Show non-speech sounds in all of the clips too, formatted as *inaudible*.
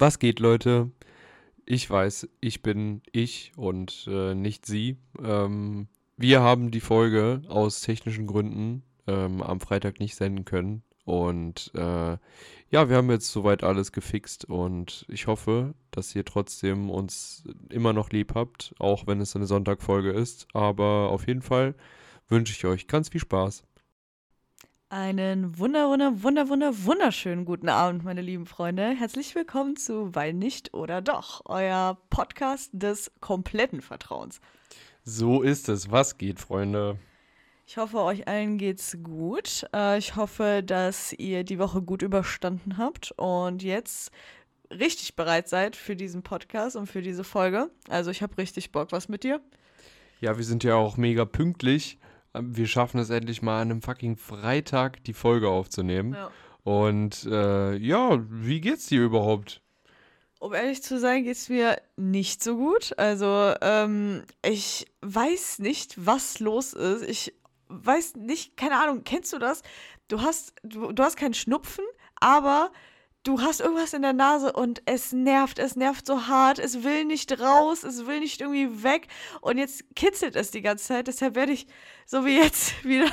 Was geht, Leute? Ich weiß, ich bin ich und äh, nicht sie. Ähm, wir haben die Folge aus technischen Gründen ähm, am Freitag nicht senden können. Und äh, ja, wir haben jetzt soweit alles gefixt und ich hoffe, dass ihr trotzdem uns immer noch lieb habt, auch wenn es eine Sonntagfolge ist. Aber auf jeden Fall wünsche ich euch ganz viel Spaß. Einen wunder, wunder, wunder, wunder, wunderschönen guten Abend, meine lieben Freunde. Herzlich willkommen zu Weil nicht oder doch, euer Podcast des kompletten Vertrauens. So ist es. Was geht, Freunde? Ich hoffe, euch allen geht's gut. Äh, ich hoffe, dass ihr die Woche gut überstanden habt und jetzt richtig bereit seid für diesen Podcast und für diese Folge. Also ich habe richtig Bock. Was mit dir? Ja, wir sind ja auch mega pünktlich wir schaffen es endlich mal an einem fucking Freitag die Folge aufzunehmen. Ja. Und äh, ja, wie geht's dir überhaupt? Um ehrlich zu sein, geht's mir nicht so gut. Also, ähm, ich weiß nicht, was los ist. Ich weiß nicht, keine Ahnung, kennst du das? Du hast, du, du hast keinen Schnupfen, aber du hast irgendwas in der Nase und es nervt, es nervt so hart, es will nicht raus, es will nicht irgendwie weg und jetzt kitzelt es die ganze Zeit. Deshalb werde ich so wie jetzt *laughs* wieder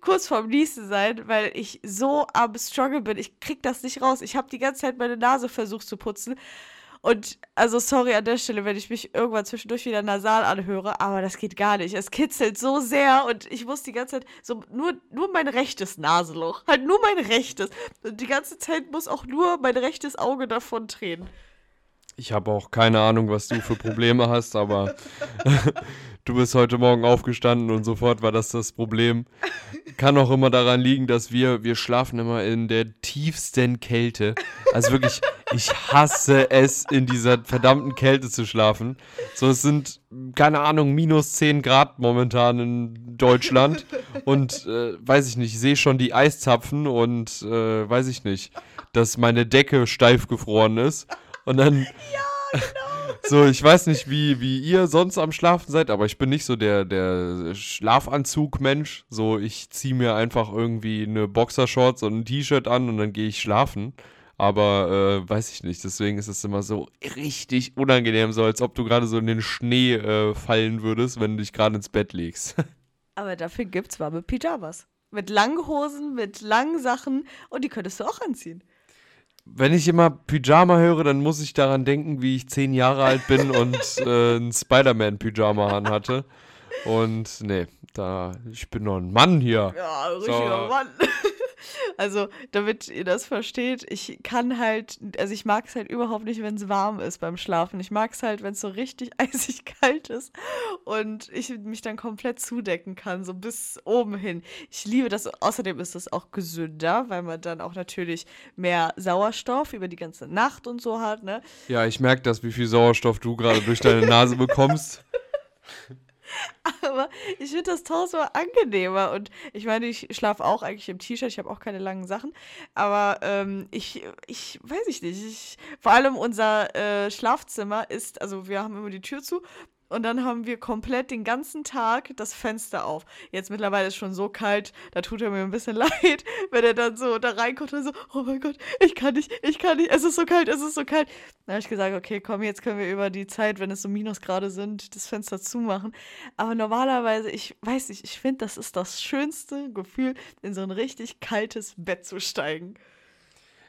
kurz vorm Niesen sein, weil ich so am Struggle bin. Ich krieg das nicht raus. Ich habe die ganze Zeit meine Nase versucht zu putzen und also sorry an der Stelle, wenn ich mich irgendwann zwischendurch wieder nasal anhöre, aber das geht gar nicht. Es kitzelt so sehr und ich muss die ganze Zeit so nur, nur mein rechtes Nasenloch, halt nur mein rechtes. Und die ganze Zeit muss auch nur mein rechtes Auge davon tränen. Ich habe auch keine Ahnung, was du für Probleme hast, aber *laughs* du bist heute Morgen aufgestanden und sofort war das das Problem. Kann auch immer daran liegen, dass wir, wir schlafen immer in der tiefsten Kälte. Also wirklich, ich hasse es, in dieser verdammten Kälte zu schlafen. So, es sind, keine Ahnung, minus 10 Grad momentan in Deutschland. Und äh, weiß ich nicht, ich sehe schon die Eiszapfen und äh, weiß ich nicht, dass meine Decke steif gefroren ist. Und dann. Ja, genau. So, ich weiß nicht, wie, wie ihr sonst am Schlafen seid, aber ich bin nicht so der, der Schlafanzug-Mensch. So, ich ziehe mir einfach irgendwie eine Boxershorts und ein T-Shirt an und dann gehe ich schlafen. Aber äh, weiß ich nicht. Deswegen ist es immer so richtig unangenehm, so als ob du gerade so in den Schnee äh, fallen würdest, wenn du dich gerade ins Bett legst. *laughs* Aber dafür gibt's warme Pyjamas. Mit langen Hosen, mit langen Sachen und die könntest du auch anziehen. Wenn ich immer Pyjama höre, dann muss ich daran denken, wie ich zehn Jahre alt bin und *laughs* äh, ein Spider-Man-Pyjama anhatte. Und nee, da, ich bin noch ein Mann hier. Ja, richtiger so. Mann. Also, damit ihr das versteht, ich kann halt, also ich mag es halt überhaupt nicht, wenn es warm ist beim Schlafen. Ich mag es halt, wenn es so richtig *laughs* eisig kalt ist und ich mich dann komplett zudecken kann, so bis oben hin. Ich liebe das. Außerdem ist das auch gesünder, weil man dann auch natürlich mehr Sauerstoff über die ganze Nacht und so hat, ne? Ja, ich merke das, wie viel Sauerstoff du gerade durch deine Nase bekommst. *laughs* Aber ich finde das tausendmal angenehmer. Und ich meine, ich schlafe auch eigentlich im T-Shirt. Ich habe auch keine langen Sachen. Aber ähm, ich, ich weiß ich nicht. Ich, vor allem unser äh, Schlafzimmer ist, also wir haben immer die Tür zu und dann haben wir komplett den ganzen Tag das Fenster auf. Jetzt mittlerweile ist es schon so kalt, da tut er mir ein bisschen *laughs* leid, wenn er dann so da reinkommt und so, oh mein Gott, ich kann nicht, ich kann nicht, es ist so kalt, es ist so kalt. Dann habe ich gesagt, okay, komm, jetzt können wir über die Zeit, wenn es so Minusgrade sind, das Fenster zumachen. Aber normalerweise, ich weiß nicht, ich finde, das ist das schönste Gefühl, in so ein richtig kaltes Bett zu steigen.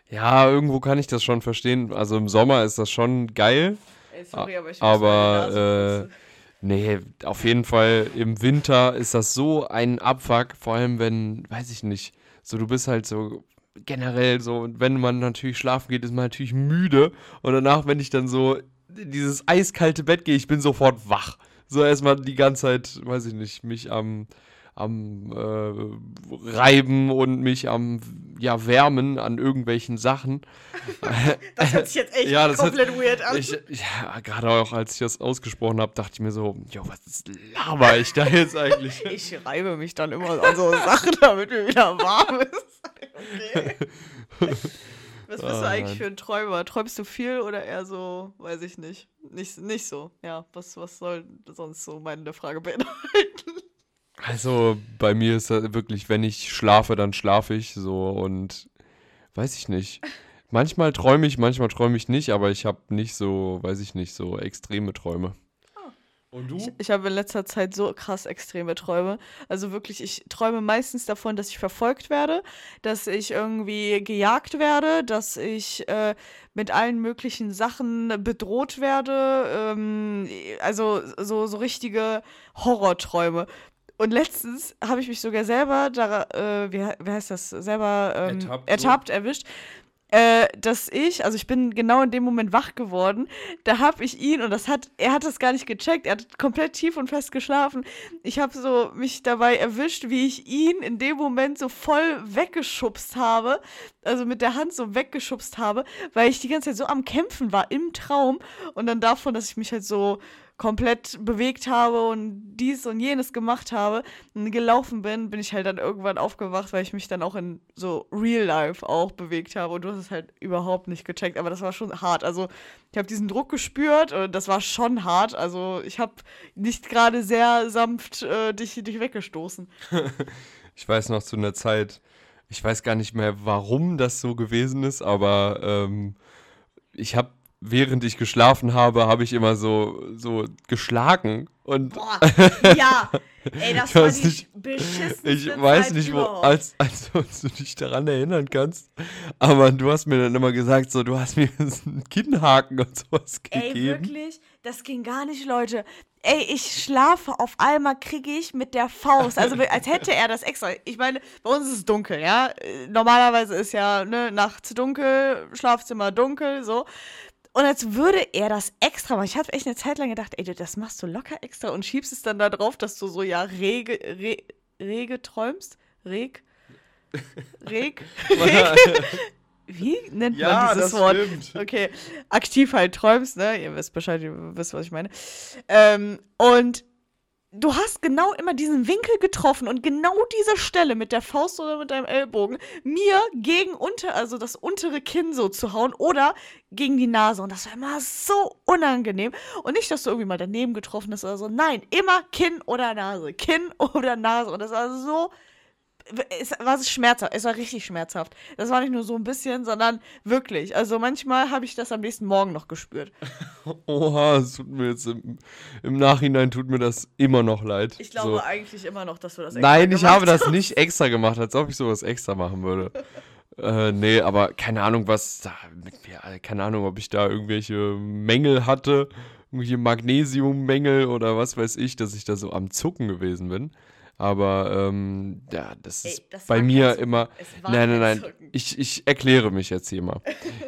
Ja, irgendwo kann ich das schon verstehen. Also im Sommer ist das schon geil. Ey, sorry, aber ich aber, äh, nee, auf jeden Fall im Winter ist das so ein Abfuck, vor allem wenn, weiß ich nicht, so du bist halt so generell so, wenn man natürlich schlafen geht, ist man natürlich müde und danach, wenn ich dann so in dieses eiskalte Bett gehe, ich bin sofort wach. So erstmal die ganze Zeit, weiß ich nicht, mich am am äh, Reiben und mich am ja, Wärmen an irgendwelchen Sachen. *laughs* das hört sich jetzt echt ja, komplett hat, weird an. Ich, ja, gerade auch als ich das ausgesprochen habe, dachte ich mir so, jo, was laber ich da jetzt eigentlich? *laughs* ich reibe mich dann immer an so Sachen, damit mir wieder warm ist. Okay. *laughs* Was bist oh, du eigentlich nein. für ein Träumer? Träumst du viel oder eher so, weiß ich nicht, nicht, nicht so? Ja, was, was soll sonst so meine Frage beinhalten? Also bei mir ist das wirklich, wenn ich schlafe, dann schlafe ich so und weiß ich nicht. Manchmal träume ich, manchmal träume ich nicht, aber ich habe nicht so, weiß ich nicht, so extreme Träume. Und du? Ich, ich habe in letzter Zeit so krass extreme Träume. Also wirklich, ich träume meistens davon, dass ich verfolgt werde, dass ich irgendwie gejagt werde, dass ich äh, mit allen möglichen Sachen bedroht werde. Ähm, also so, so richtige Horrorträume. Und letztens habe ich mich sogar selber, da, äh, wie, wie heißt das, selber ähm, ertappt, ertappt erwischt, äh, dass ich, also ich bin genau in dem Moment wach geworden, da habe ich ihn und das hat, er hat das gar nicht gecheckt, er hat komplett tief und fest geschlafen. Ich habe so mich dabei erwischt, wie ich ihn in dem Moment so voll weggeschubst habe, also mit der Hand so weggeschubst habe, weil ich die ganze Zeit so am Kämpfen war im Traum und dann davon, dass ich mich halt so komplett bewegt habe und dies und jenes gemacht habe und gelaufen bin, bin ich halt dann irgendwann aufgewacht, weil ich mich dann auch in so Real Life auch bewegt habe und du hast es halt überhaupt nicht gecheckt, aber das war schon hart. Also ich habe diesen Druck gespürt und das war schon hart. Also ich habe nicht gerade sehr sanft äh, dich, dich weggestoßen. *laughs* ich weiß noch zu einer Zeit, ich weiß gar nicht mehr, warum das so gewesen ist, aber ähm, ich habe während ich geschlafen habe, habe ich immer so, so geschlagen. Und Boah, ja. Ey, *laughs* das war die nicht, beschissenste Ich weiß Zeit nicht, wo, als, als du dich daran erinnern kannst. Aber du hast mir dann immer gesagt, so, du hast mir *laughs* einen Kinnhaken und sowas gegeben. Ey, wirklich? Das ging gar nicht, Leute. Ey, ich schlafe, auf einmal kriege ich mit der Faust, also als hätte er das extra. Ich meine, bei uns ist es dunkel, ja. Normalerweise ist ja ne, nachts dunkel, Schlafzimmer dunkel, so. Und als würde er das extra machen. Ich habe echt eine Zeit lang gedacht, ey, das machst du locker extra und schiebst es dann da drauf, dass du so ja rege, re, rege träumst. Reg? *laughs* Reg? Reg? *laughs* Wie nennt ja, man dieses das Wort? Stimmt. Okay, aktiv halt träumst, ne? Ihr wisst Bescheid, ihr wisst, was ich meine. Ähm, und du hast genau immer diesen Winkel getroffen und genau diese Stelle mit der Faust oder mit deinem Ellbogen mir gegen unter, also das untere Kinn so zu hauen oder gegen die Nase. Und das war immer so unangenehm. Und nicht, dass du irgendwie mal daneben getroffen hast oder so. Nein, immer Kinn oder Nase. Kinn *laughs* oder Nase. Und das war so es war schmerzhaft, es war richtig schmerzhaft. Das war nicht nur so ein bisschen, sondern wirklich. Also manchmal habe ich das am nächsten Morgen noch gespürt. *laughs* Oha, es tut mir jetzt im, im, Nachhinein tut mir das immer noch leid. Ich glaube so. eigentlich immer noch, dass du das extra Nein, ich habe das nicht extra gemacht, als ob ich sowas extra machen würde. äh, nee, aber keine Ahnung, was da mit mir, keine Ahnung, ob ich da irgendwelche Mängel hatte, irgendwelche Magnesiummängel oder was weiß ich, dass ich da so am Zucken gewesen bin. Aber ähm, ja, das ist Ey, das bei mir immer. Nein, nein, nein. Ich, ich erkläre mich jetzt hier mal.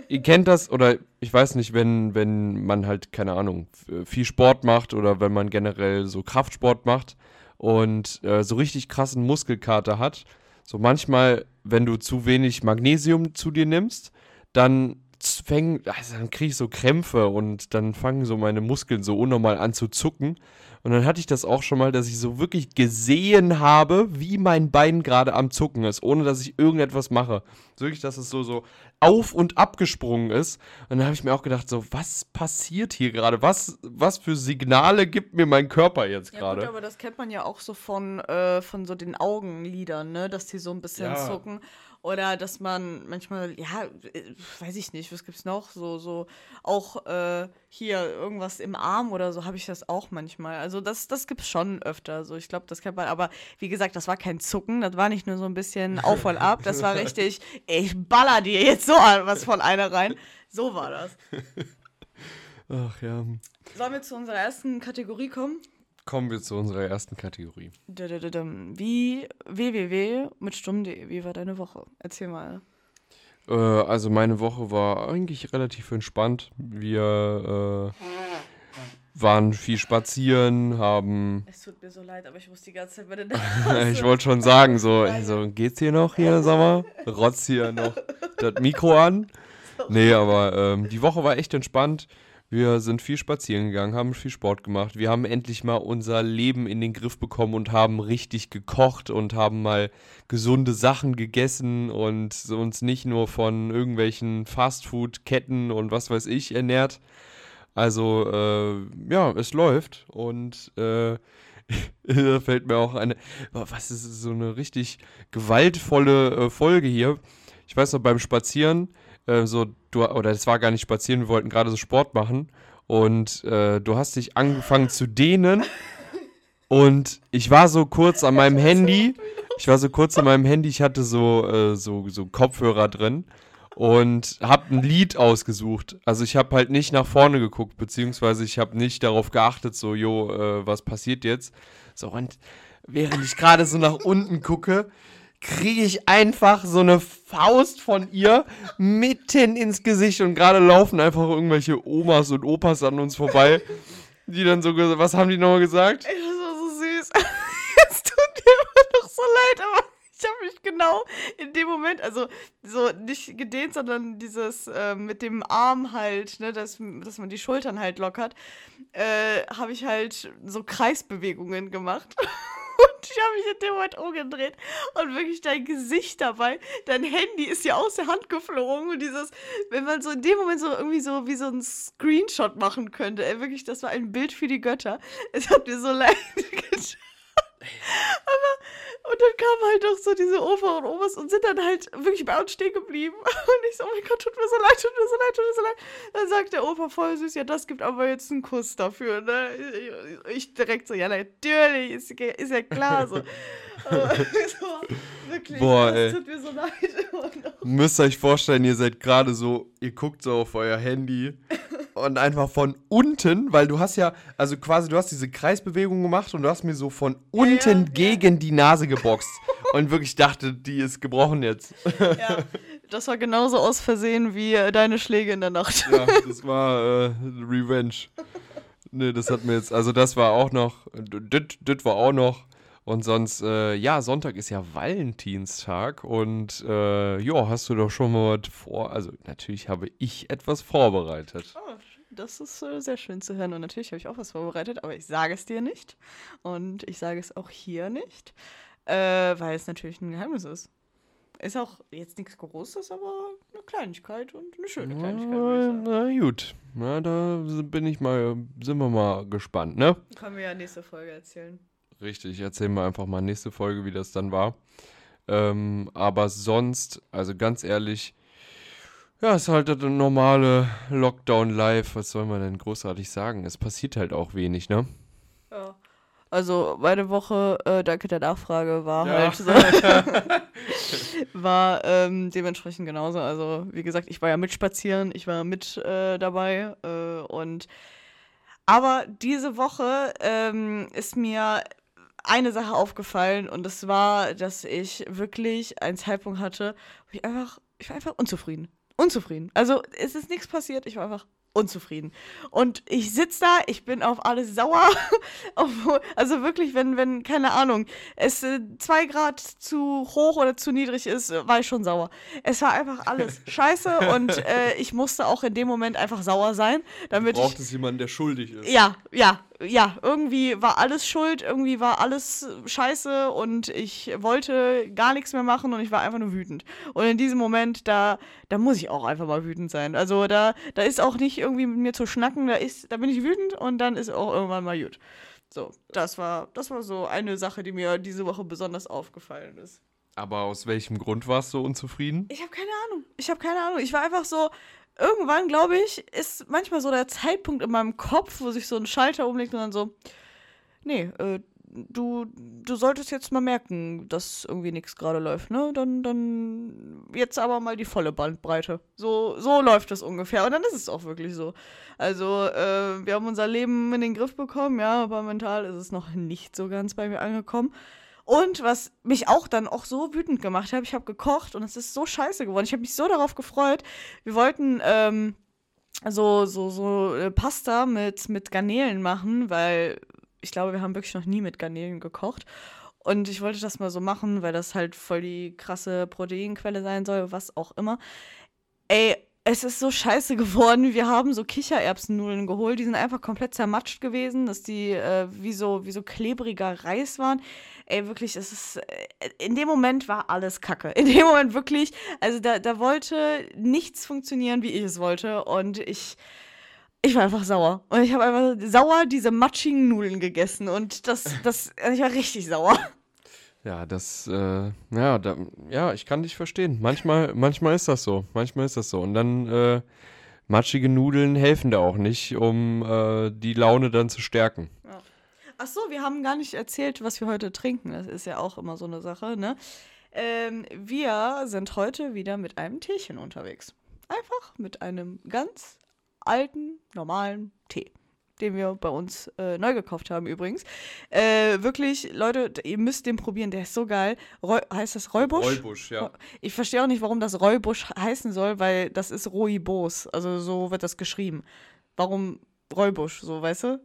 Ihr kennt das, oder ich weiß nicht, wenn, wenn man halt, keine Ahnung, viel Sport macht oder wenn man generell so Kraftsport macht und äh, so richtig krassen Muskelkater hat. So manchmal, wenn du zu wenig Magnesium zu dir nimmst, dann fängen, also dann kriege ich so Krämpfe und dann fangen so meine Muskeln so unnormal an zu zucken. Und dann hatte ich das auch schon mal, dass ich so wirklich gesehen habe, wie mein Bein gerade am Zucken ist, ohne dass ich irgendetwas mache. So wirklich, dass es so, so auf und abgesprungen ist. Und dann habe ich mir auch gedacht, so, was passiert hier gerade? Was, was für Signale gibt mir mein Körper jetzt gerade? Ja, aber das kennt man ja auch so von, äh, von so den Augenlidern, ne? Dass die so ein bisschen ja. zucken. Oder dass man manchmal, ja, äh, weiß ich nicht, was gibt's noch? So, so, auch äh, hier irgendwas im Arm oder so habe ich das auch manchmal. Also das, das gibt's schon öfter. So, ich glaube, das kennt man, aber wie gesagt, das war kein Zucken, das war nicht nur so ein bisschen *laughs* auf und ab, das war richtig, ich baller dir jetzt so was von einer rein. So war das. *laughs* Ach ja. Sollen wir zu unserer ersten Kategorie kommen? Kommen wir zu unserer ersten Kategorie. Wie www mit stumm.de, wie war deine Woche? Erzähl mal. Äh, also meine Woche war eigentlich relativ entspannt. Wir äh, waren viel spazieren, haben. Es tut mir so leid, aber ich muss die ganze Zeit bei den *laughs* Ich wollte schon sagen, so, also, geht's hier noch hier, sag mal? Rotz hier noch *laughs* das Mikro an. Nee, aber ähm, die Woche war echt entspannt. Wir sind viel spazieren gegangen, haben viel Sport gemacht. Wir haben endlich mal unser Leben in den Griff bekommen und haben richtig gekocht und haben mal gesunde Sachen gegessen und uns nicht nur von irgendwelchen Fastfood-Ketten und was weiß ich ernährt. Also, äh, ja, es läuft und äh, *laughs* da fällt mir auch eine, was ist so eine richtig gewaltvolle äh, Folge hier. Ich weiß noch, beim Spazieren äh, so, du, oder es war gar nicht spazieren, wir wollten gerade so Sport machen und äh, du hast dich angefangen zu dehnen und ich war so kurz an meinem Handy, ich war so kurz an meinem Handy, ich hatte so, äh, so, so Kopfhörer drin und habe ein Lied ausgesucht. Also ich habe halt nicht nach vorne geguckt, beziehungsweise ich habe nicht darauf geachtet, so, jo, äh, was passiert jetzt? So, und während ich gerade so nach unten gucke, kriege ich einfach so eine Faust von ihr mitten ins Gesicht und gerade laufen einfach irgendwelche Omas und Opas an uns vorbei, die dann so, was haben die nochmal gesagt? Ey, das war so süß. *laughs* Es tut mir immer noch so leid, aber ich habe mich genau in dem Moment, also so nicht gedehnt, sondern dieses äh, mit dem Arm halt, ne, dass, dass man die Schultern halt lockert, äh, habe ich halt so Kreisbewegungen gemacht. *laughs* Und ich habe mich in dem Moment umgedreht und wirklich dein Gesicht dabei, dein Handy ist ja aus der Hand geflogen und dieses, wenn man so in dem Moment so irgendwie so wie so ein Screenshot machen könnte, ey, wirklich, das war ein Bild für die Götter. Es hat mir so *laughs* leid getan. Aber, und dann kamen halt doch so diese Opa und Omas und sind dann halt wirklich bei uns stehen geblieben. *laughs* Und ich so, oh mein Gott, tut mir so leid, tut mir so leid, tut mir so leid. Dann sagt der Opa voll süß, ja, das gibt aber jetzt einen Kuss dafür, ne? Ich direkt so, ja, natürlich, ist, ist ja klar so. *laughs* *laughs* so wirklich, Boah, das ey. tut mir so leid. Müsst euch vorstellen, ihr seid gerade so, ihr guckt so auf euer Handy und einfach von unten, weil du hast ja, also quasi, du hast diese Kreisbewegung gemacht und du hast mir so von unten ja. gegen die Nase geboxt und wirklich dachte, die ist gebrochen jetzt. Ja, das war genauso aus Versehen wie äh, deine Schläge in der Nacht. Ja, *laughs* das war äh, Revenge. Nee, das hat mir jetzt, also das war auch noch, das war auch noch. Und sonst, äh, ja, Sonntag ist ja Valentinstag und äh, ja, hast du doch schon mal was vor. Also natürlich habe ich etwas vorbereitet. Oh, das ist äh, sehr schön zu hören. Und natürlich habe ich auch was vorbereitet, aber ich sage es dir nicht. Und ich sage es auch hier nicht, äh, weil es natürlich ein Geheimnis ist. Ist auch jetzt nichts Großes, aber eine Kleinigkeit und eine schöne Kleinigkeit. Na, na gut, na, da bin ich mal, sind wir mal gespannt, ne? Können wir ja nächste Folge erzählen. Richtig, erzählen wir einfach mal nächste Folge, wie das dann war. Ähm, aber sonst, also ganz ehrlich, ja, ist halt der normale Lockdown live. Was soll man denn großartig sagen? Es passiert halt auch wenig, ne? Ja. Also meine Woche, äh, danke der Nachfrage, war Ja. halt so. *laughs* *laughs* war ähm, dementsprechend genauso. Also wie gesagt, ich war ja mit spazieren, ich war mit äh, dabei äh, und aber diese Woche ähm, ist mir eine Sache aufgefallen und das war, dass ich wirklich einen Zeitpunkt hatte, wo ich einfach, ich war einfach unzufrieden. Unzufrieden. Also es ist nichts passiert, ich war einfach unzufrieden. Und ich sitze da, ich bin auf alles sauer. *laughs* Obwohl- also wirklich, wenn, wenn, keine Ahnung, es äh, zwei Grad zu hoch oder zu niedrig ist, äh, war ich schon sauer. Es war einfach alles *laughs* scheiße und äh, ich musste auch in dem Moment einfach sauer sein, damit ich Braucht es jemanden, der schuldig ist? ja, ja, ja, irgendwie war alles schuld, irgendwie war alles scheiße und ich wollte gar nichts mehr machen und ich war einfach nur wütend. Und in diesem Moment, da, da muss ich auch einfach mal wütend sein. Also da, da ist auch nicht irgendwie mit mir zu schnacken, da ist, da bin ich wütend und dann ist auch irgendwann mal gut. So, das war, das war so eine Sache, die mir diese Woche besonders aufgefallen ist. Aber aus welchem Grund warst du unzufrieden? Ich habe keine Ahnung. Ich habe keine Ahnung. Ich war einfach so. Irgendwann, glaube ich, ist manchmal so der Zeitpunkt in meinem Kopf, wo sich so ein Schalter umlegt und dann so, nee, äh, du, du solltest jetzt mal merken, dass irgendwie nichts gerade läuft, ne? Dann, dann jetzt aber mal die volle Bandbreite. So, so läuft es ungefähr. Und dann ist es auch wirklich so. Also, äh, wir haben unser Leben in den Griff bekommen, ja, aber mental ist es noch nicht so ganz bei mir angekommen. Und was mich auch dann auch so wütend gemacht hat, ich habe gekocht und es ist so scheiße geworden. Ich habe mich so darauf gefreut. Wir wollten ähm, so, so, so äh, Pasta mit, mit Garnelen machen, weil ich glaube, wir haben wirklich noch nie mit Garnelen gekocht. Und ich wollte das mal so machen, weil das halt voll die krasse Proteinquelle sein soll, was auch immer. Ey, es ist so scheiße geworden. Wir haben so Kichererbsennudeln geholt, die sind einfach komplett zermatscht gewesen, dass die äh, wie, so, wie so klebriger Reis waren. Ey, wirklich, es ist. Äh, in dem Moment war alles Kacke. In dem Moment wirklich. Also da, da wollte nichts funktionieren, wie ich es wollte. Und ich. Ich war einfach sauer. Und ich habe einfach sauer diese matschigen Nudeln gegessen. Und das, das, ich war richtig sauer. Ja, das, äh, ja, da, ja, ich kann dich verstehen. Manchmal, manchmal ist das so. Manchmal ist das so. Und dann, äh, matschige Nudeln helfen da auch nicht, um äh, die Laune dann zu stärken. Ja. Ach so, wir haben gar nicht erzählt, was wir heute trinken. Das ist ja auch immer so eine Sache, ne? Ähm, wir sind heute wieder mit einem Teechen unterwegs. Einfach mit einem ganz alten, normalen Tee den wir bei uns äh, neu gekauft haben übrigens. Äh, wirklich, Leute, ihr müsst den probieren, der ist so geil. Reu heißt das Räubusch? Räubusch, ja. Ich verstehe auch nicht, warum das Räubusch heißen soll, weil das ist Roibos. Also so wird das geschrieben. Warum Räubusch, so, weißt du?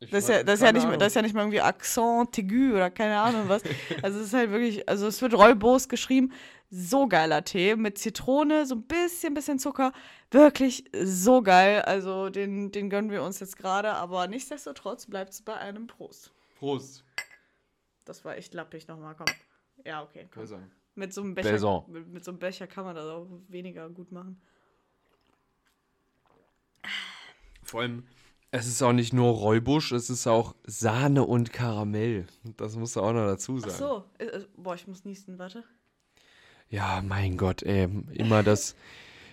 Das ist, ja, das, ist ja nicht, das ist ja nicht mal irgendwie Accent aigu oder keine Ahnung was. *laughs* Also es ist halt wirklich, also es wird Rollbos geschrieben. So geiler Tee mit Zitrone, so ein bisschen, bisschen Zucker. Wirklich so geil. Also den, den gönnen wir uns jetzt gerade, aber nichtsdestotrotz bleibt es bei einem Prost. Prost. Das war echt lappig nochmal, komm. Ja, okay. Komm. Mit so einem Becher, mit, mit so einem Becher kann man das auch weniger gut machen. Vor allem, es ist auch nicht nur Räubusch, es ist auch Sahne und Karamell. Das musst du auch noch dazu sagen. Ach so. Äh, äh, boah, ich muss niesen, warte. Ja, mein Gott, ey. Immer das. *laughs*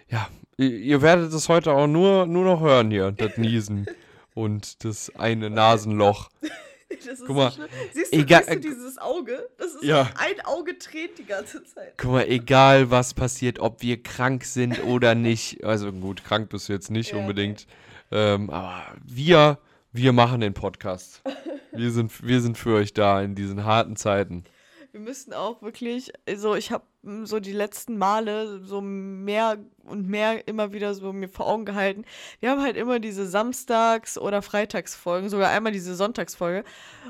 Ja, ihr werdet es heute auch nur, nur noch hören hier, das *laughs* Niesen und das eine Nasenloch. *laughs* Das ist Guck mal, so siehst, du, egal, siehst du dieses Auge? Das ist ja. ein Auge tränt die ganze Zeit. Guck mal, egal was passiert, ob wir krank sind oder nicht. Also gut, krank bist du jetzt nicht ja, unbedingt. Okay. Ähm, aber wir, wir machen den Podcast. Wir sind, wir sind für euch da in diesen harten Zeiten. Wir müssten auch wirklich, also ich habe so die letzten Male so mehr und mehr immer wieder so mir vor Augen gehalten. Wir haben halt immer diese Samstags- oder Freitagsfolgen, sogar einmal diese Sonntagsfolge.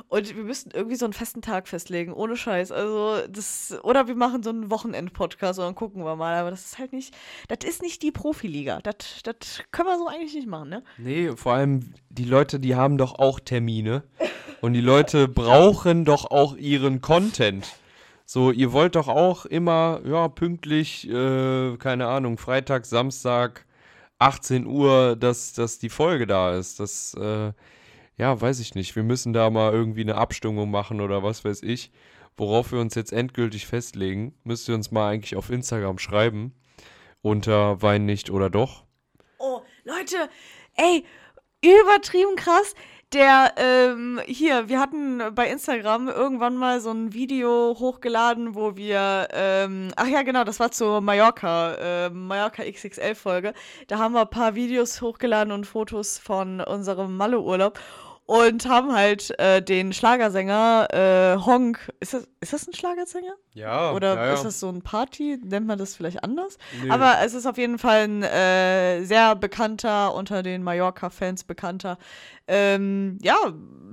Und wir müssten irgendwie so einen festen Tag festlegen, ohne Scheiß. Also das, oder wir machen so einen Wochenend-Podcast und dann gucken wir mal. Aber das ist halt nicht, das ist nicht die Profiliga. Das, das können wir so eigentlich nicht machen, ne? Nee, vor allem die Leute, die haben doch auch Termine. und die Leute brauchen doch auch ihren Content. So, ihr wollt doch auch immer, ja, pünktlich, äh, keine Ahnung, Freitag, Samstag, 18 Uhr, dass, dass die Folge da ist. Das, äh, ja, weiß ich nicht. Wir müssen da mal irgendwie eine Abstimmung machen oder was weiß ich. Worauf wir uns jetzt endgültig festlegen, müsst ihr uns mal eigentlich auf Instagram schreiben. Unter Wein nicht oder doch. Oh, Leute, ey, übertrieben krass der, ähm, hier, wir hatten bei Instagram irgendwann mal so ein Video hochgeladen, wo wir, ähm, ach ja, genau, das war zur Mallorca, äh, Mallorca XXL-Folge. Da haben wir ein paar Videos hochgeladen und Fotos von unserem Malle-Urlaub und haben halt äh, den Schlagersänger äh, Honk. Ist das, ist das ein Schlagersänger? Ja. Oder ja, ja. ist das so ein Party? Nennt man das vielleicht anders? Nee. Aber es ist auf jeden Fall ein äh, sehr bekannter, unter den Mallorca-Fans bekannter, ähm, ja,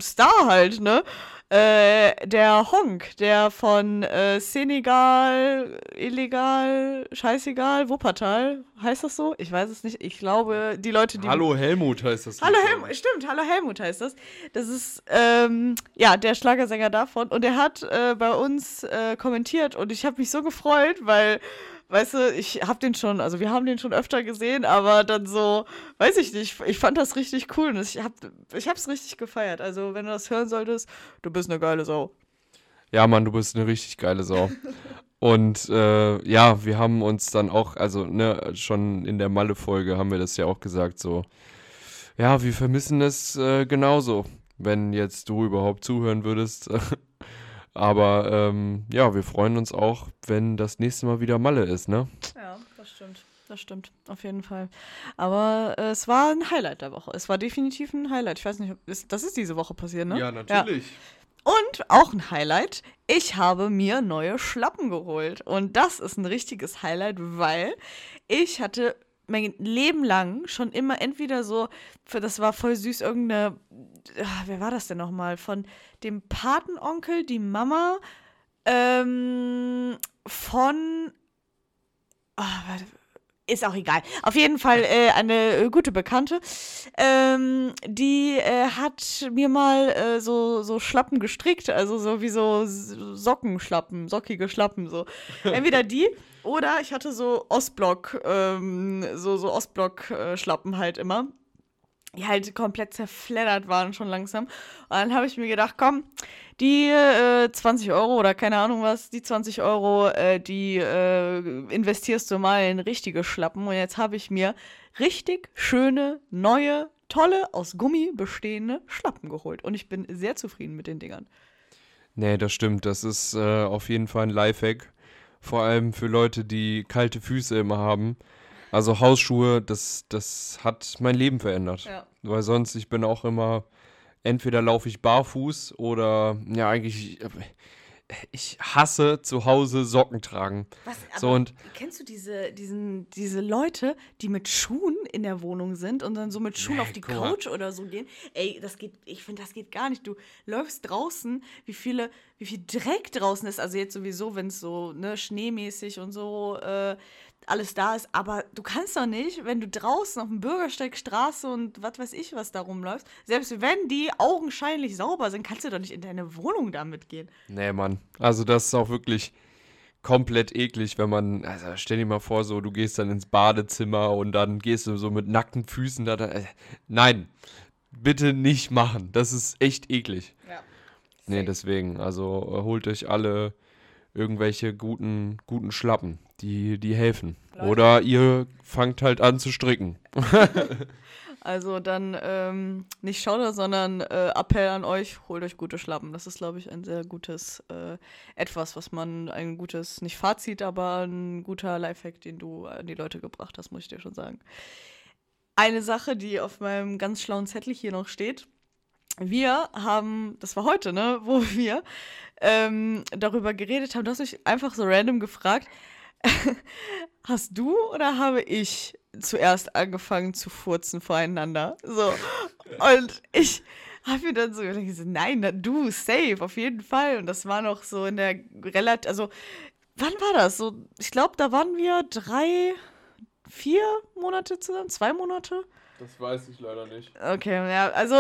Star halt, ne? Äh, der Honk, der von äh, Senegal, illegal, scheißegal, Wuppertal, heißt das so? Ich weiß es nicht. Ich glaube, die Leute, die. Hallo Helmut heißt das. Hallo Helmut, stimmt, Hallo Helmut heißt das. Das ist, ähm, ja, der Schlagersänger davon. Und er hat äh, bei uns äh, kommentiert und ich habe mich so gefreut, weil weißt du, ich hab den schon, also wir haben den schon öfter gesehen, aber dann so, weiß ich nicht, ich fand das richtig cool und ich hab, ich hab's richtig gefeiert. Also, wenn du das hören solltest, du bist eine geile Sau. Ja, Mann, du bist eine richtig geile Sau. Und äh, ja, wir haben uns dann auch, also ne, schon in der Malle-Folge haben wir das ja auch gesagt, so, ja, wir vermissen es äh, genauso, wenn jetzt du überhaupt zuhören würdest. *laughs* Aber ähm, ja, wir freuen uns auch, wenn das nächste Mal wieder Malle ist, ne? Ja, das stimmt. Das stimmt, auf jeden Fall. Aber äh, es war ein Highlight der Woche. Es war definitiv ein Highlight. Ich weiß nicht, ist, das ist diese Woche passiert, ne? Ja, natürlich. Ja. Und auch ein Highlight, ich habe mir neue Schlappen geholt. Und das ist ein richtiges Highlight, weil ich hatte mein Leben lang schon immer entweder so, das war voll süß, irgendeine, ach, wer war das denn nochmal? Von dem Patenonkel, die Mama, ähm, von, oh, warte, ist auch egal. Auf jeden Fall *laughs* äh, eine gute Bekannte. Ähm, die äh, hat mir mal äh, so, so Schlappen gestrickt, also so wie so Sockenschlappen, sockige Schlappen, so. Entweder die oder ich hatte so Ostblock, ähm, so, so Ostblock-Schlappen halt immer. die halt komplett zerfleddert waren schon langsam. Und dann habe ich mir gedacht, komm, die äh, 20 Euro oder keine Ahnung was, die 20 Euro, äh, die äh, investierst du mal in richtige Schlappen. Und jetzt habe ich mir richtig schöne, neue, tolle, aus Gummi bestehende Schlappen geholt. Und ich bin sehr zufrieden mit den Dingern. Nee, das stimmt. Das ist äh, auf jeden Fall ein Lifehack. Vor allem für Leute, die kalte Füße immer haben. Also Hausschuhe, das, das hat mein Leben verändert. Ja. Weil sonst, ich bin auch immer, entweder laufe ich barfuß oder, ja, eigentlich, ich hasse zu Hause Socken tragen. Was, So, und- kennst du diese, diesen, diese Leute, die mit Schuhen in der Wohnung sind und dann so mit Schuhen Nee, auf die. Couch oder so gehen? Ey, das geht, ich finde, das geht gar nicht. Du läufst draußen, wie viele, wie viel Dreck draußen ist. Also jetzt sowieso, wenn es so, ne, schneemäßig und so äh, alles da ist. Aber du kannst doch nicht, wenn du draußen auf dem Bürgersteig, Straße und was weiß ich, was da rumläufst, selbst wenn die augenscheinlich sauber sind, kannst du doch nicht in deine Wohnung damit gehen. Nee, Mann. Also das ist auch wirklich komplett eklig, wenn man, also stell dir mal vor, so, du gehst dann ins Badezimmer und dann gehst du so mit nackten Füßen da, da äh, nein, bitte nicht machen. Das ist echt eklig. Ja. Nee, deswegen, also äh, holt euch alle irgendwelche guten, guten Schlappen, die, die helfen. Leute. Oder ihr fangt halt an zu stricken. *laughs* Also dann ähm, nicht Schauder, sondern äh, Appell an euch, holt euch gute Schlappen. Das ist, glaube ich, ein sehr gutes äh, etwas, was man, ein gutes, nicht Fazit, aber ein guter Lifehack, den du an die Leute gebracht hast, muss ich dir schon sagen. Eine Sache, die auf meinem ganz schlauen Zettel hier noch steht. Wir haben, das war heute, ne, *laughs* wo wir ähm, darüber geredet haben, du hast mich einfach so random gefragt, *laughs* hast du oder habe ich zuerst angefangen zu furzen voreinander? So. Und ich habe mir dann so gedacht, nein, du, safe, auf jeden Fall. Und das war noch so in der relativ, also, wann war das? So, ich glaube, da waren wir drei, vier Monate zusammen, zwei Monate. Das weiß ich leider nicht. Okay, ja, also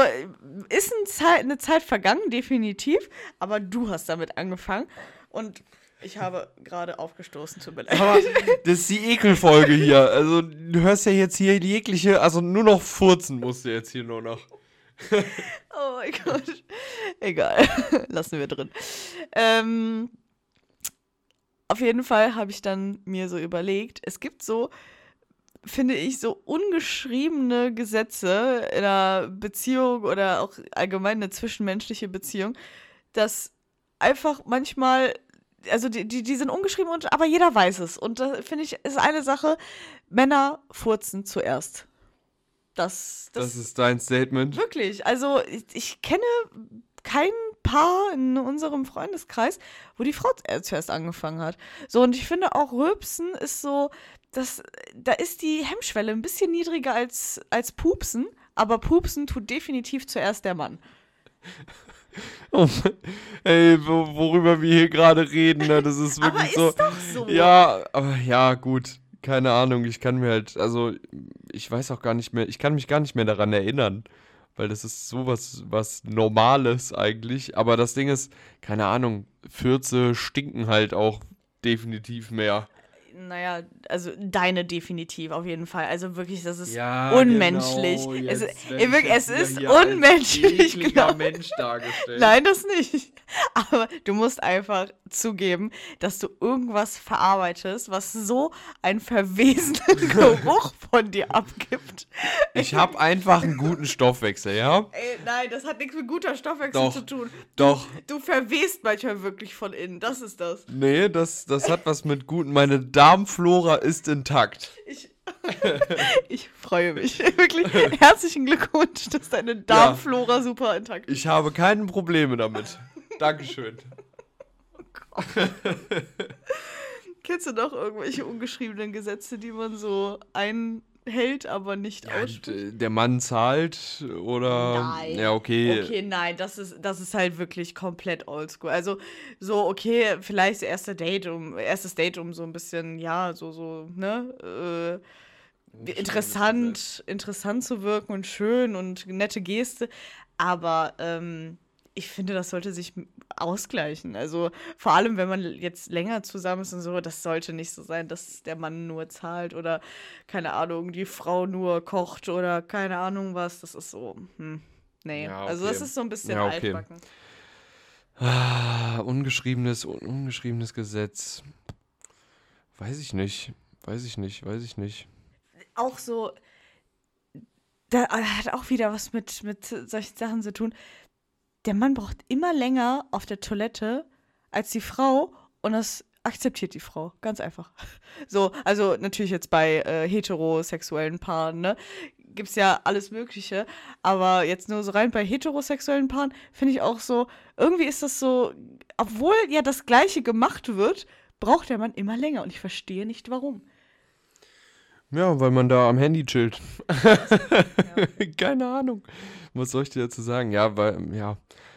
ist ein Zeit, eine Zeit vergangen, definitiv, aber du hast damit angefangen und ich habe gerade aufgestoßen, tut mir leid. Aber das ist die Ekelfolge hier. Also du hörst ja jetzt hier jegliche, also nur noch furzen musst du jetzt hier nur noch. *laughs* Oh mein Gott. Egal. *laughs* Lassen wir drin. Ähm, auf jeden Fall habe ich dann mir so überlegt, es gibt so, finde ich, so ungeschriebene Gesetze in einer Beziehung oder auch allgemein eine zwischenmenschliche Beziehung, dass einfach manchmal, also die, die, die sind ungeschrieben, und, aber jeder weiß es. Und da finde ich, ist eine Sache, Männer furzen zuerst. Das, Das, ist dein Statement. Wirklich, also ich, ich kenne kein Paar in unserem Freundeskreis, wo die Frau äh, zuerst angefangen hat. So, und ich finde auch Rülpsen ist so, das, da ist die Hemmschwelle ein bisschen niedriger als, als Pupsen, aber Pupsen tut definitiv zuerst der Mann. *laughs* Ey, wo, worüber wir hier gerade reden, ne? das ist *laughs* Aber wirklich ist so. doch so. Ja, aber ja, gut. Keine Ahnung, ich kann mir halt, also ich weiß auch gar nicht mehr, ich kann mich gar nicht mehr daran erinnern, weil das ist sowas was Normales eigentlich. Aber das Ding ist, keine Ahnung, Fürze stinken halt auch definitiv mehr. Naja, also deine definitiv auf jeden Fall. Also wirklich, das ist Ja, unmenschlich. genau, es, es ist unmenschlich, genau. Mensch dargestellt. Nein, das nicht. *laughs* Aber du musst einfach zugeben, dass du irgendwas verarbeitest, was so einen verwesenen *laughs* Geruch von dir abgibt. Ich habe einfach einen guten Stoffwechsel, ja? Ey, nein, das hat nichts mit guter Stoffwechsel Doch. zu tun. Doch. Du verwest manchmal wirklich von innen. Das ist das. Nee, das, das hat was mit guten. Meine Darmflora ist intakt. Ich, *laughs* ich freue mich. *laughs* Wirklich herzlichen Glückwunsch, dass deine Darmflora super intakt ist. Ich habe keine Probleme damit. Dankeschön. *laughs* Kennst du noch irgendwelche ungeschriebenen Gesetze, die man so einhält, aber nicht Ja, ausspricht? der Mann zahlt oder. Nein. Ja, okay. Okay, nein, das ist, das ist halt wirklich komplett oldschool. Also, so, okay, vielleicht erster Date, um, erstes Date, um so ein bisschen, ja, so, so, ne, äh, interessant, interessant zu wirken und schön und nette Geste. Aber ähm, ich finde, das sollte sich ausgleichen. Also vor allem, wenn man jetzt länger zusammen ist und so, das sollte nicht so sein, dass der Mann nur zahlt oder keine Ahnung, die Frau nur kocht oder keine Ahnung was. Das ist so, hm, nee. Ja, Also okay. das ist so ein bisschen Ja, okay. altbacken. Ah, ungeschriebenes, un ungeschriebenes Gesetz. Weiß ich nicht. Weiß ich nicht, weiß ich nicht. Auch so, da hat auch wieder was mit, mit solchen Sachen zu tun. Der Mann braucht immer länger auf der Toilette als die Frau und das akzeptiert die Frau. Ganz einfach. *laughs* So, also natürlich jetzt bei äh, heterosexuellen Paaren, ne? Gibt es ja alles Mögliche. Aber jetzt nur so rein bei heterosexuellen Paaren finde ich auch so, irgendwie ist das so, obwohl ja das Gleiche gemacht wird, braucht der Mann immer länger und ich verstehe nicht warum. Ja, weil man da am Handy chillt. *laughs* Keine Ahnung. Was soll ich dir dazu sagen? Ja, weil, ja,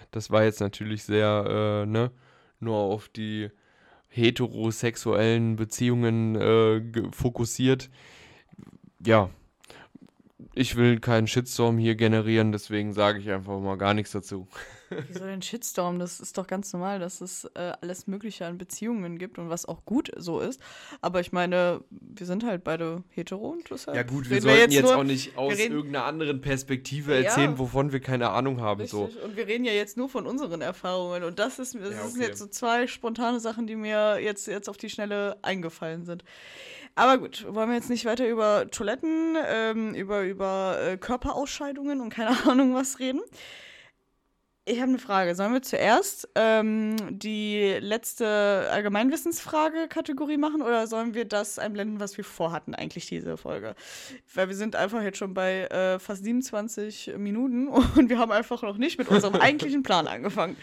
das war jetzt natürlich sehr, äh, ne, nur auf die heterosexuellen Beziehungen äh, fokussiert. Ja, ich will keinen Shitstorm hier generieren, deswegen sage ich einfach mal gar nichts dazu. Wieso den Shitstorm? Das ist doch ganz normal, dass es äh, alles Mögliche an Beziehungen gibt und was auch gut so ist. Aber ich meine, wir sind halt beide hetero und deshalb Ja gut, wir sollten jetzt, nur- auch nicht aus reden- irgendeiner anderen Perspektive Ja. erzählen, wovon wir keine Ahnung haben. So. Und wir reden ja jetzt nur von unseren Erfahrungen. Und das, ist, das Ja, sind okay. jetzt so zwei spontane Sachen, die mir jetzt, jetzt auf die Schnelle eingefallen sind. Aber gut, wollen wir jetzt nicht weiter über Toiletten, ähm, über, über äh, Körperausscheidungen und keine *laughs* Ahnung was reden. Ich habe eine Frage. Sollen wir zuerst ähm, die letzte Allgemeinwissensfrage-Kategorie machen oder sollen wir das einblenden, was wir vorhatten, eigentlich diese Folge? Weil wir sind einfach jetzt schon bei äh, fast 27 Minuten *laughs* und wir haben einfach noch nicht mit unserem eigentlichen Plan *laughs* angefangen.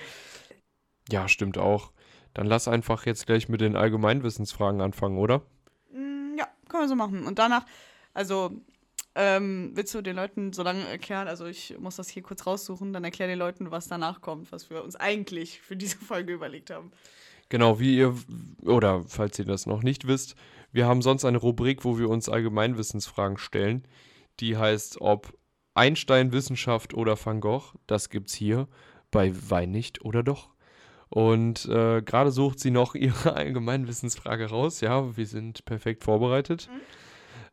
Ja, stimmt auch. Dann lass einfach jetzt gleich mit den Allgemeinwissensfragen anfangen, oder? Können wir so machen. Und danach, also, ähm, willst du den Leuten so lange erklären, also ich muss das hier kurz raussuchen, dann erklär den Leuten, was danach kommt, was wir uns eigentlich für diese Folge überlegt haben. Genau, wie ihr, oder falls ihr das noch nicht wisst, wir haben sonst eine Rubrik, wo wir uns Allgemeinwissensfragen stellen. Die heißt, ob Einstein Wissenschaft oder Van Gogh. Das gibt's hier bei Wein nicht oder doch. Und äh, gerade sucht sie noch *laughs* ihre Allgemeinwissensfrage raus. Ja, wir sind perfekt vorbereitet.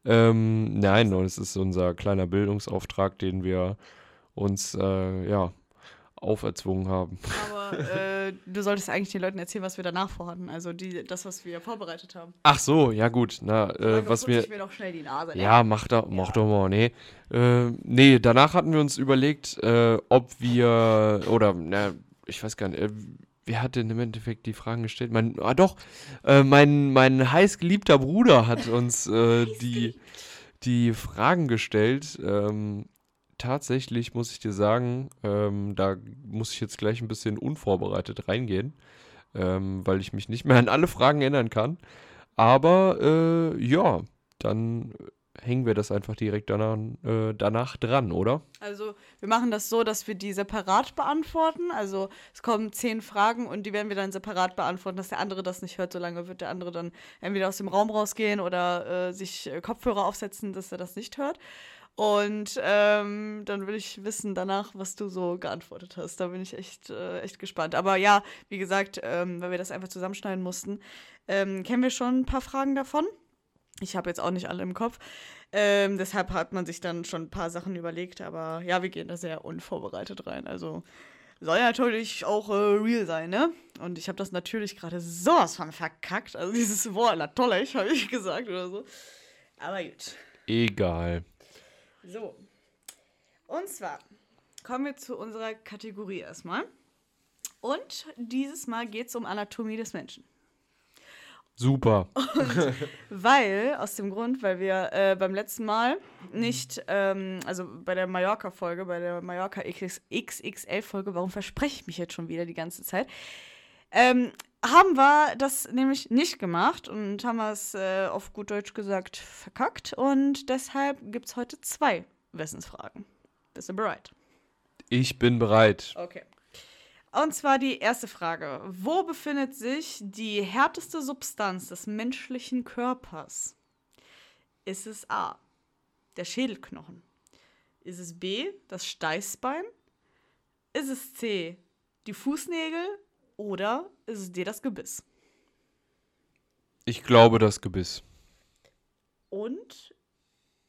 Ähm, nein, und es ist unser kleiner Bildungsauftrag, den wir uns äh, ja auferzwungen haben. Aber äh, du solltest eigentlich den Leuten erzählen, was wir danach vorhatten. Also die, das, was wir vorbereitet haben. Ach so, ja gut. Na, äh, was wir sich mir doch schnell die Nase. ne? Ja, mach, da, mach doch mal, nee. Äh, nee, danach hatten wir uns überlegt, äh, ob wir, oder, na, ich weiß gar nicht, äh, wer hat denn im Endeffekt die Fragen gestellt? Mein, ah doch, äh, mein, mein heißgeliebter Bruder hat uns äh, die, die Fragen gestellt. Ähm, tatsächlich muss ich dir sagen, ähm, da muss ich jetzt gleich ein bisschen unvorbereitet reingehen, ähm, weil ich mich nicht mehr an alle Fragen erinnern kann. Aber äh, ja, dann hängen wir das einfach direkt danach, äh, danach dran, oder? Also wir machen das so, dass wir die separat beantworten. Also es kommen zehn Fragen und die werden wir dann separat beantworten, dass der andere das nicht hört. Solange wird der andere dann entweder aus dem Raum rausgehen oder äh, sich äh, Kopfhörer aufsetzen, dass er das nicht hört. Und ähm, dann will ich wissen danach, was du so geantwortet hast. Da bin ich echt, äh, echt gespannt. Aber ja, wie gesagt, ähm, weil wir das einfach zusammenschneiden mussten, ähm, kennen wir schon ein paar Fragen davon. Ich habe jetzt auch nicht alle im Kopf. Ähm, deshalb hat man sich dann schon ein paar Sachen überlegt, aber ja, wir gehen da sehr unvorbereitet rein. Also soll ja natürlich auch äh, real sein, ne? Und ich habe das natürlich gerade sowas von verkackt. Also dieses Wort, natürlich, habe ich gesagt oder so. Aber gut. Egal. So. Und zwar kommen wir zu unserer Kategorie erstmal. Und dieses Mal geht es um Anatomie des Menschen. Super. Weil, aus dem Grund, weil wir äh, beim letzten Mal nicht, ähm, also bei der Mallorca-Folge, bei der Mallorca XXL-Folge, warum verspreche ich mich jetzt schon wieder die ganze Zeit, ähm, haben wir das nämlich nicht gemacht und haben es äh, auf gut Deutsch gesagt verkackt und deshalb gibt es heute zwei Wissensfragen. Bist du bereit? Ich bin bereit. Okay. Und zwar die erste Frage. Wo befindet sich die härteste Substanz des menschlichen Körpers? Ist es A, der Schädelknochen? Ist es B, das Steißbein? Ist es C, die Fußnägel oder ist es dir das Gebiss? Ich glaube das Gebiss. Und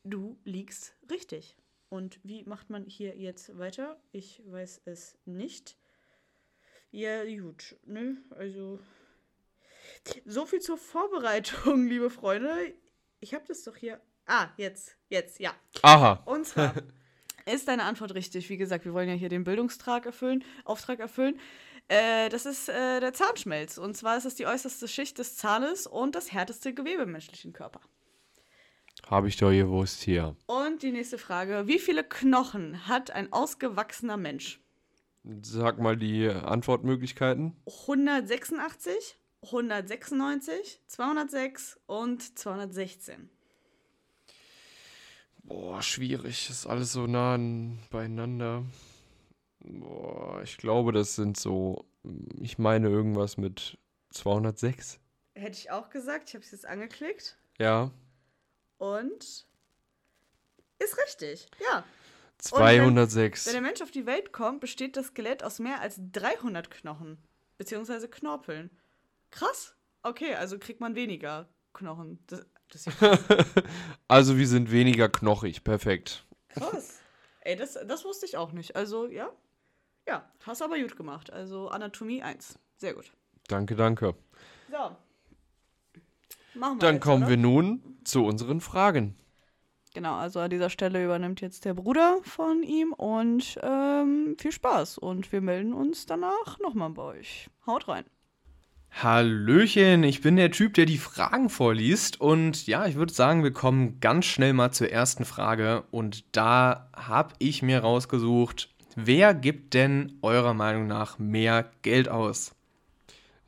du liegst richtig. Und wie macht man hier jetzt weiter? Ich weiß es nicht. Ja, gut, ne? Also. So viel zur Vorbereitung, *laughs* liebe Freunde. Ich habe das doch hier. Ah, jetzt, jetzt, ja. Aha. Und *laughs* zwar ist deine Antwort richtig. Wie gesagt, wir wollen ja hier den Bildungstrag erfüllen, Auftrag erfüllen. Äh, das ist äh, der Zahnschmelz. Und zwar ist es die äußerste Schicht des Zahnes und das härteste Gewebe im menschlichen Körper. Habe ich doch gewusst hier. Und die nächste Frage. Wie viele Knochen hat ein ausgewachsener Mensch? Sag mal die Antwortmöglichkeiten. 186, 196, 206 und 216. Boah, schwierig. Ist alles so nah beieinander. Boah, ich glaube, das sind so. Ich meine irgendwas mit 206. Hätte ich auch gesagt. Ich habe es jetzt angeklickt. Ja. Und ist richtig. Ja. 206. Wenn der Mensch auf die Welt kommt, besteht das Skelett aus mehr als 300 Knochen. Beziehungsweise Knorpeln. Krass. Okay, also kriegt man weniger Knochen. Das, das ja *laughs* also wir sind weniger knochig. Perfekt. krass. Ey, das, das wusste ich auch nicht. Also, ja. Ja, hast aber gut gemacht. Also Anatomie 1. Sehr gut. Danke, danke. So. Machen wir Dann jetzt, kommen oder? wir nun zu unseren Fragen. Genau, also an dieser Stelle übernimmt jetzt der Bruder von ihm und ähm, viel Spaß. Und wir melden uns danach nochmal bei euch. Haut rein. Hallöchen, ich bin der Typ, der die Fragen vorliest. Und ja, ich würde sagen, wir kommen ganz schnell mal zur ersten Frage. Und da habe ich mir rausgesucht, wer gibt denn eurer Meinung nach mehr Geld aus?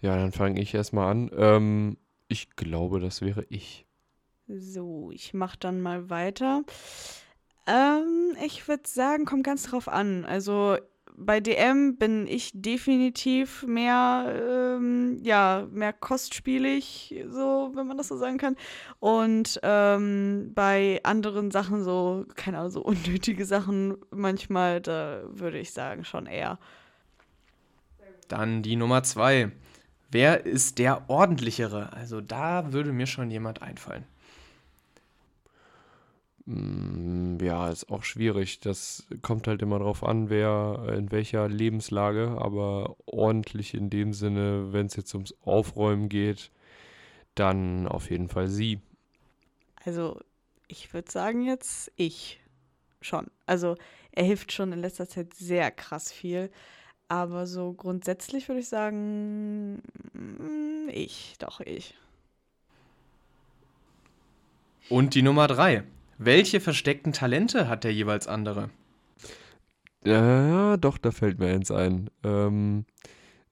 Ja, dann fange ich erstmal an. Ähm, ich glaube, das wäre ich. So, ich mach dann mal weiter. Ähm, ich würde sagen, kommt ganz drauf an. Also bei DM bin ich definitiv mehr, ähm, ja, mehr kostspielig, so, wenn man das so sagen kann. Und ähm, bei anderen Sachen, so, keine Ahnung, so unnötige Sachen, manchmal, da würde ich sagen, schon eher. Dann die Nummer zwei. Wer ist der ordentlichere? Also da würde mir schon jemand einfallen. Mm, Ja, ist auch schwierig. Das kommt halt immer drauf an, wer in welcher Lebenslage, aber ordentlich in dem Sinne, wenn es jetzt ums Aufräumen geht, dann auf jeden Fall sie. Also, ich würde sagen jetzt ich schon. Also, er hilft schon in letzter Zeit sehr krass viel. Aber so grundsätzlich würde ich sagen, mm, ich, doch ich. Und die Nummer drei. Welche versteckten Talente hat der jeweils andere? Ja, doch, da fällt mir eins ein. Ähm,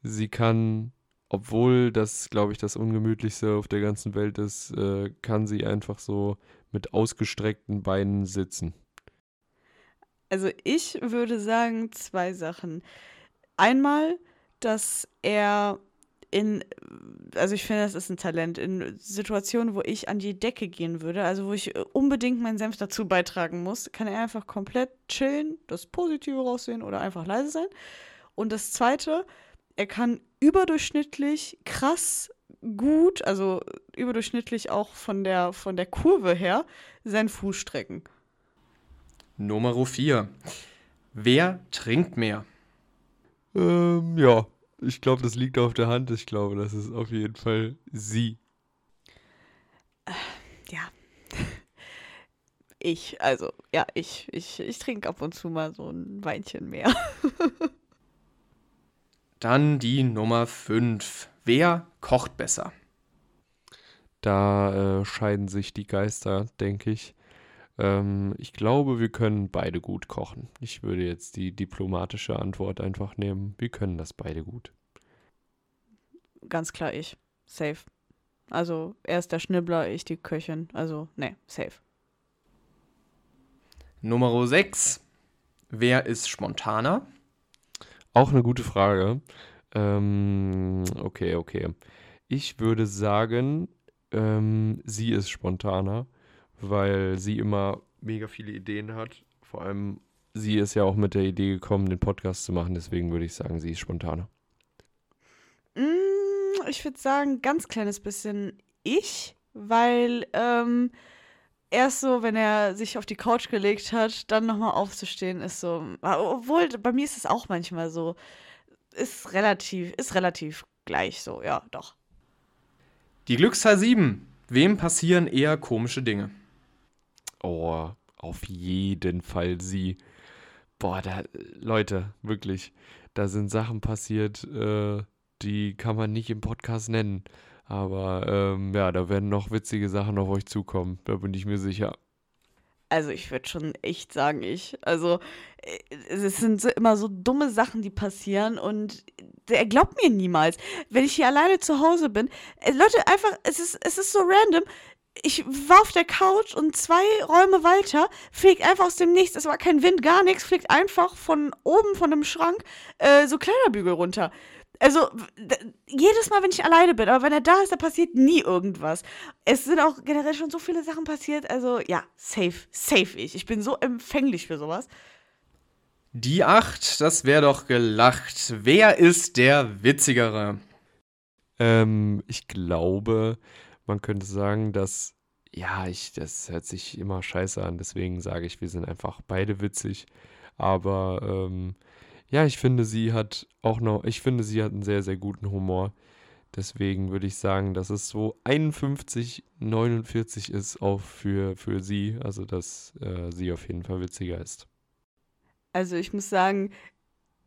sie kann, obwohl das, glaube ich, das Ungemütlichste auf der ganzen Welt ist, äh, kann sie einfach so mit ausgestreckten Beinen sitzen. Also, ich würde sagen zwei Sachen. Einmal, dass er in, also ich finde, das ist ein Talent, in Situationen, wo ich an die Decke gehen würde, also wo ich äh, unbedingt meinen Senf dazu beitragen muss, kann er einfach komplett chillen, das Positive raussehen oder einfach leise sein. Und das Zweite, er kann überdurchschnittlich krass gut, also überdurchschnittlich auch von der, von der Kurve her, seinen Fuß strecken. Nummer vier. Wer trinkt mehr? Ähm, ja, ich glaube, das liegt auf der Hand. Ich glaube, das ist auf jeden Fall sie. Ja. *laughs* Ich, also, ja, ich, ich, ich trinke ab und zu mal so ein Weinchen mehr. *laughs* Dann die Nummer fünf. Wer kocht besser? Da äh, scheiden sich die Geister, denke ich. Ähm, ich glaube, wir können beide gut kochen. Ich würde jetzt die diplomatische Antwort einfach nehmen. Wir können das beide gut. Ganz klar ich. Safe. Also, er ist der Schnibbler, ich die Köchin. Also, ne, safe. Nummer sechs. Wer ist spontaner? Auch eine gute Frage. Ähm, okay, okay. Ich würde sagen, ähm, sie ist spontaner, weil sie immer mega viele Ideen hat. Vor allem sie ist ja auch mit der Idee gekommen, den Podcast zu machen, deswegen würde ich sagen, sie ist spontaner. Mm, ich würde sagen, ganz kleines bisschen ich, weil ähm, erst so, wenn er sich auf die Couch gelegt hat, dann nochmal aufzustehen, ist so. Obwohl, bei mir ist es auch manchmal so. Ist relativ, ist relativ gleich so, ja, doch. Die Glückszahl 7. Wem passieren eher komische Dinge? Oh, auf jeden Fall sie. Boah, da, Leute, wirklich, da sind Sachen passiert, äh, die kann man nicht im Podcast nennen. Aber ähm, ja, da werden noch witzige Sachen auf euch zukommen, da bin ich mir sicher. Also ich würde schon echt sagen, ich. Also äh, es sind so, immer so dumme Sachen, die passieren und er glaubt mir niemals. Wenn ich hier alleine zu Hause bin, äh, Leute, einfach, es ist, es ist so random. Ich war auf der Couch und zwei Räume weiter fliegt einfach aus dem Nichts, es war kein Wind, gar nichts, fliegt einfach von oben von dem Schrank äh, so Kleiderbügel runter. Also, jedes Mal, wenn ich alleine bin, aber wenn er da ist, da passiert nie irgendwas. Es sind auch generell schon so viele Sachen passiert. Also, ja, safe, safe ich. Ich bin so empfänglich für sowas. Die acht, das wäre doch gelacht. Wer ist der Witzigere? Ähm, ich glaube, man könnte sagen, dass, ja, ich, das hört sich immer scheiße an, deswegen sage ich, wir sind einfach beide witzig. Aber, ähm, ja, ich finde, sie hat auch noch, ich finde, sie hat einen sehr, sehr guten Humor. Deswegen würde ich sagen, dass es so 51, 49 ist auch für, für sie. Also, dass äh, sie auf jeden Fall witziger ist. Also, ich muss sagen,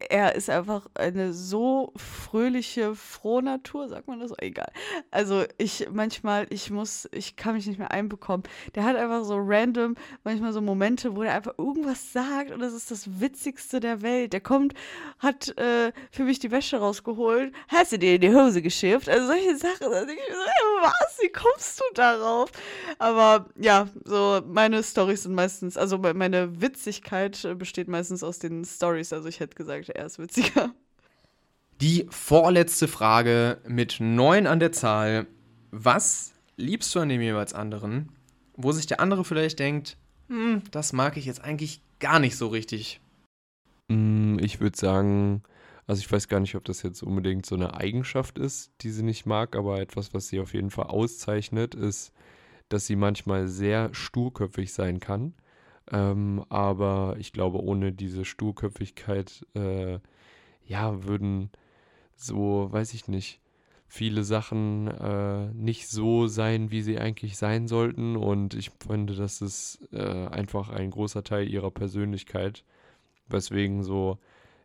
er ist einfach eine so fröhliche, frohe Natur, sagt man das? Egal. Also ich manchmal, ich muss, ich kann mich nicht mehr einbekommen. Der hat einfach so random, manchmal so Momente, wo er einfach irgendwas sagt und das ist das Witzigste der Welt. Der kommt, hat äh, für mich die Wäsche rausgeholt, hast du dir in die Hose geschifft? Also solche Sachen, da denke ich so, ey, was, wie kommst du darauf? Aber ja, so meine Stories sind meistens, also meine Witzigkeit besteht meistens aus den Stories. Also ich hätte gesagt, er ist witziger. Die vorletzte Frage mit neun an der Zahl. Was liebst du an dem jeweils anderen, wo sich der andere vielleicht denkt, hm, das mag ich jetzt eigentlich gar nicht so richtig? Mm, ich würde sagen, also ich weiß gar nicht, ob das jetzt unbedingt so eine Eigenschaft ist, die sie nicht mag, aber etwas, was sie auf jeden Fall auszeichnet, ist, dass sie manchmal sehr sturköpfig sein kann. Ähm, aber ich glaube, ohne diese Sturköpfigkeit, äh, ja, würden so, weiß ich nicht, viele Sachen äh, nicht so sein, wie sie eigentlich sein sollten. Und ich finde, das ist äh, einfach ein großer Teil ihrer Persönlichkeit, weswegen so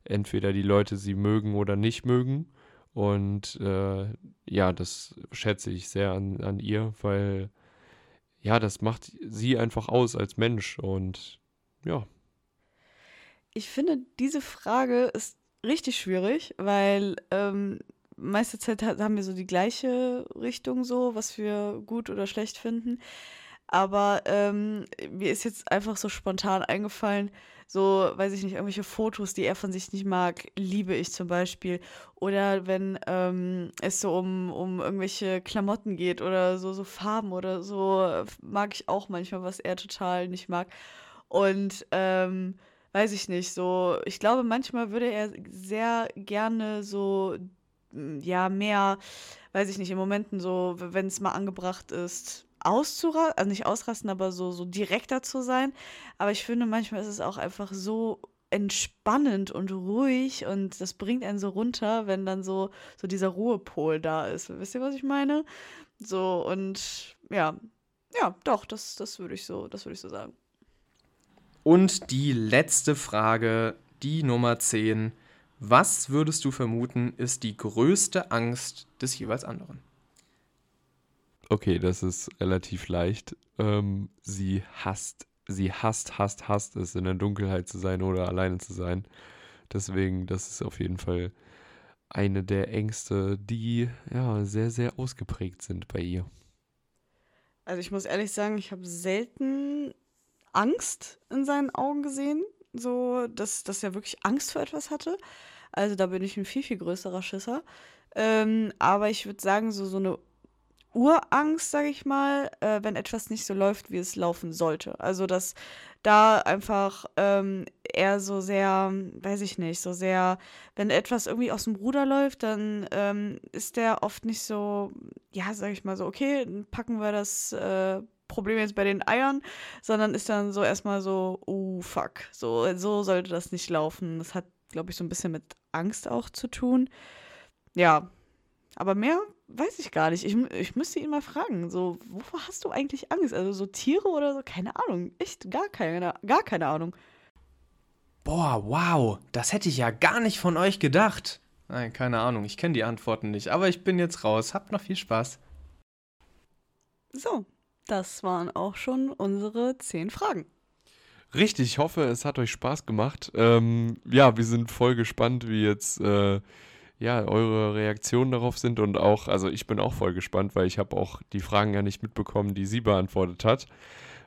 entweder die Leute sie mögen oder nicht mögen. Und äh, ja, das schätze ich sehr an, an ihr, weil ja, das macht sie einfach aus als Mensch und ja. Ich finde, diese Frage ist richtig schwierig, weil ähm, meiste Zeit haben wir so die gleiche Richtung so, was wir gut oder schlecht finden. Aber ähm, mir ist jetzt einfach so spontan eingefallen, so, weiß ich nicht, irgendwelche Fotos, die er von sich nicht mag, liebe ich zum Beispiel. Oder wenn ähm, es so um, um irgendwelche Klamotten geht oder so, so Farben oder so, mag ich auch manchmal, was er total nicht mag. Und ähm, weiß ich nicht, so, ich glaube, manchmal würde er sehr gerne so, ja, mehr, weiß ich nicht, in Momenten so, wenn es mal angebracht ist, auszurasten, also nicht ausrasten, aber so, so direkter zu sein. Aber ich finde, manchmal ist es auch einfach so entspannend und ruhig und das bringt einen so runter, wenn dann so, so dieser Ruhepol da ist. Wisst ihr, was ich meine? So, und ja, ja, doch, das, das würde ich so, das würde ich so sagen. Und die letzte Frage, die Nummer 10. Was würdest du vermuten, ist die größte Angst des jeweils anderen? Okay, das ist relativ leicht. Ähm, sie hasst, sie hasst, hasst, hasst es, in der Dunkelheit zu sein oder alleine zu sein. Deswegen, das ist auf jeden Fall eine der Ängste, die ja sehr, sehr ausgeprägt sind bei ihr. Also ich muss ehrlich sagen, ich habe selten Angst in seinen Augen gesehen, so dass, dass er wirklich Angst vor etwas hatte. Also da bin ich ein viel, viel größerer Schisser. Ähm, aber ich würde sagen, so, so eine Urangst, sage ich mal, äh, wenn etwas nicht so läuft, wie es laufen sollte. Also, dass da einfach ähm, eher so sehr, weiß ich nicht, so sehr, wenn etwas irgendwie aus dem Ruder läuft, dann ähm, ist der oft nicht so, ja, sage ich mal so, okay, packen wir das äh, Problem jetzt bei den Eiern, sondern ist dann so erstmal so, oh fuck, so, so sollte das nicht laufen. Das hat, glaube ich, so ein bisschen mit Angst auch zu tun. Ja, aber mehr weiß ich gar nicht. Ich, ich müsste ihn mal fragen, so, wovor hast du eigentlich Angst? Also so Tiere oder so? Keine Ahnung. Echt gar keine, gar keine Ahnung. Boah, wow, das hätte ich ja gar nicht von euch gedacht. Nein, keine Ahnung, ich kenne die Antworten nicht, aber ich bin jetzt raus. Habt noch viel Spaß. So, das waren auch schon unsere zehn Fragen. Richtig, ich hoffe, es hat euch Spaß gemacht. Ähm, ja, wir sind voll gespannt, wie jetzt äh, ja, eure Reaktionen darauf sind und auch, also ich bin auch voll gespannt, weil ich habe auch die Fragen ja nicht mitbekommen, die sie beantwortet hat.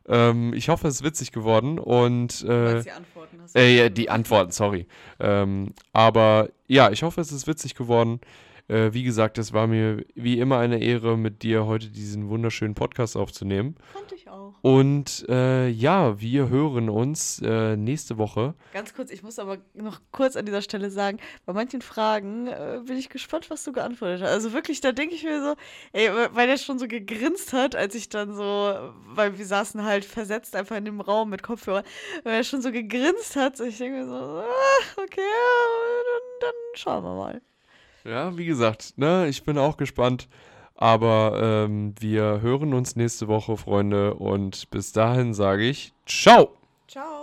Ähm, ich hoffe, es ist witzig geworden und äh, die Antworten hast äh, ja, die Antworten, sorry. Ähm, aber ja, ich hoffe, es ist witzig geworden. Äh, wie gesagt, es war mir wie immer eine Ehre, mit dir heute diesen wunderschönen Podcast aufzunehmen. Fand ich auch. Und äh, ja, wir hören uns äh, nächste Woche. Ganz kurz, ich muss aber noch kurz an dieser Stelle sagen, bei manchen Fragen äh, bin ich gespannt, was du geantwortet hast. Also wirklich, da denke ich mir so, ey, weil er schon so gegrinst hat, als ich dann so, weil wir saßen halt versetzt einfach in dem Raum mit Kopfhörern, weil er schon so gegrinst hat, so ich denke mir so, ah, okay, dann, dann schauen wir mal. Ja, wie gesagt, ne, ich bin auch gespannt. Aber ähm, wir hören uns nächste Woche, Freunde. Und bis dahin sage ich Ciao. Ciao.